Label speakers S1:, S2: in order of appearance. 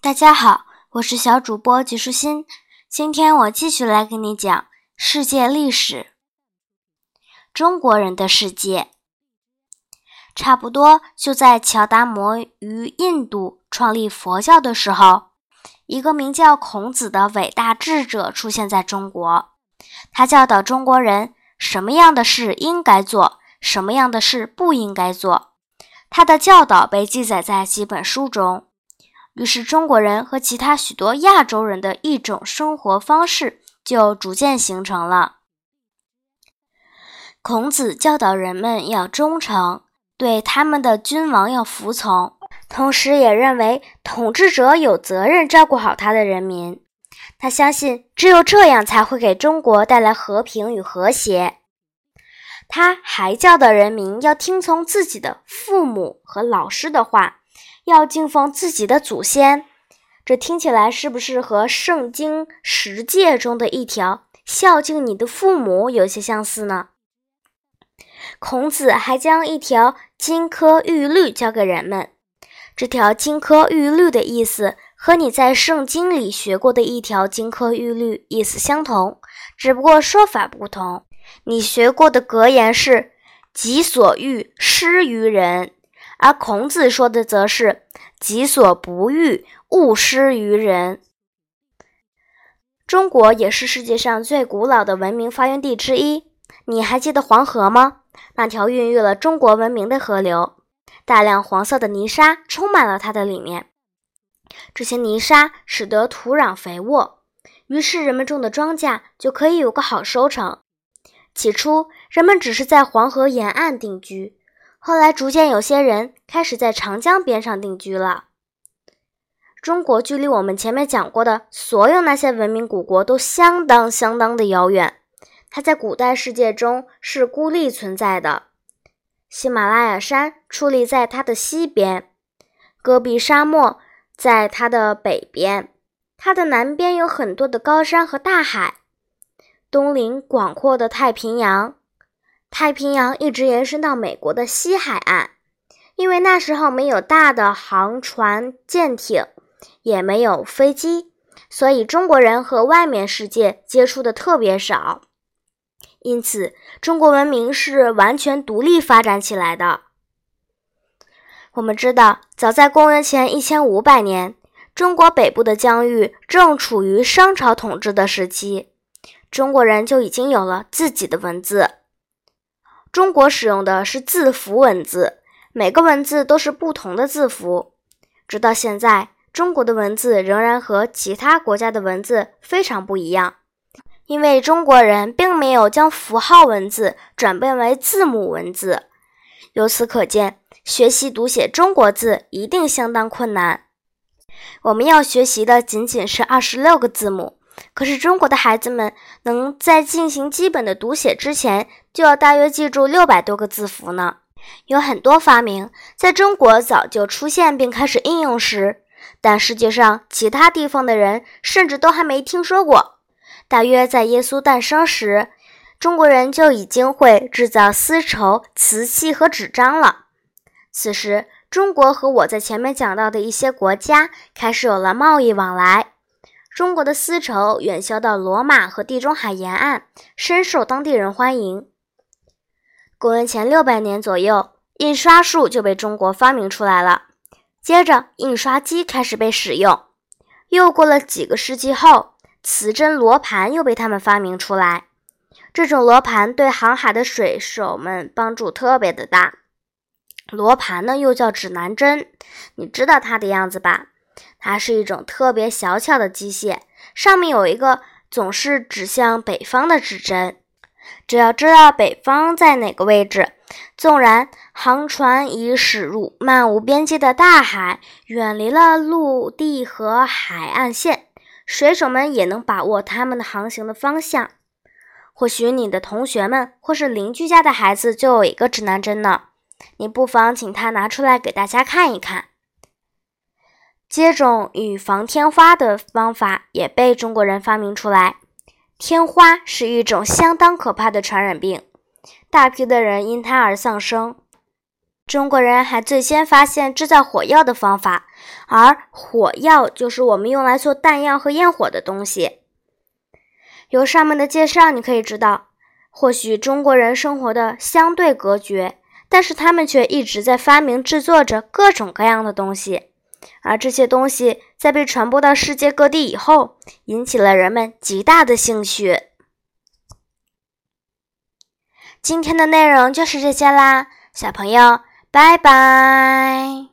S1: 大家好，我是小主播吉舒心。今天我继续来给你讲世界历史。中国人的世界，差不多就在乔达摩于印度创立佛教的时候，一个名叫孔子的伟大智者出现在中国。他教导中国人什么样的事应该做，什么样的事不应该做。他的教导被记载在几本书中。于是，中国人和其他许多亚洲人的一种生活方式就逐渐形成了。孔子教导人们要忠诚，对他们的君王要服从，同时也认为统治者有责任照顾好他的人民。他相信，只有这样才会给中国带来和平与和谐。他还教导人民要听从自己的父母和老师的话。要敬奉自己的祖先，这听起来是不是和《圣经》十诫中的一条“孝敬你的父母”有些相似呢？孔子还将一条金科玉律教给人们，这条金科玉律的意思和你在《圣经》里学过的一条金科玉律意思相同，只不过说法不同。你学过的格言是“己所欲，施于人”。而孔子说的则是“己所不欲，勿施于人”。中国也是世界上最古老的文明发源地之一。你还记得黄河吗？那条孕育了中国文明的河流，大量黄色的泥沙充满了它的里面。这些泥沙使得土壤肥沃，于是人们种的庄稼就可以有个好收成。起初，人们只是在黄河沿岸定居。后来，逐渐有些人开始在长江边上定居了。中国距离我们前面讲过的所有那些文明古国都相当相当的遥远，它在古代世界中是孤立存在的。喜马拉雅山矗立在它的西边，戈壁沙漠在它的北边，它的南边有很多的高山和大海，东临广阔的太平洋。太平洋一直延伸到美国的西海岸，因为那时候没有大的航船、舰艇，也没有飞机，所以中国人和外面世界接触的特别少。因此，中国文明是完全独立发展起来的。我们知道，早在公元前一千五百年，中国北部的疆域正处于商朝统治的时期，中国人就已经有了自己的文字。中国使用的是字符文字，每个文字都是不同的字符。直到现在，中国的文字仍然和其他国家的文字非常不一样，因为中国人并没有将符号文字转变为字母文字。由此可见，学习读写中国字一定相当困难。我们要学习的仅仅是二十六个字母。可是中国的孩子们能在进行基本的读写之前，就要大约记住六百多个字符呢。有很多发明在中国早就出现并开始应用时，但世界上其他地方的人甚至都还没听说过。大约在耶稣诞生时，中国人就已经会制造丝绸、瓷器和纸张了。此时，中国和我在前面讲到的一些国家开始有了贸易往来。中国的丝绸远销到罗马和地中海沿岸，深受当地人欢迎。公元前六百年左右，印刷术就被中国发明出来了。接着，印刷机开始被使用。又过了几个世纪后，磁针罗盘又被他们发明出来。这种罗盘对航海的水手们帮助特别的大。罗盘呢，又叫指南针，你知道它的样子吧？它是一种特别小巧的机械，上面有一个总是指向北方的指针。只要知道北方在哪个位置，纵然航船已驶入漫无边际的大海，远离了陆地和海岸线，水手们也能把握他们的航行的方向。或许你的同学们或是邻居家的孩子就有一个指南针呢，你不妨请他拿出来给大家看一看。接种与防天花的方法也被中国人发明出来。天花是一种相当可怕的传染病，大批的人因它而丧生。中国人还最先发现制造火药的方法，而火药就是我们用来做弹药和焰火的东西。由上面的介绍，你可以知道，或许中国人生活的相对隔绝，但是他们却一直在发明制作着各种各样的东西，而这些东西在被传播到世界各地以后，引起了人们极大的兴趣。今天的内容就是这些啦，小朋友，拜拜。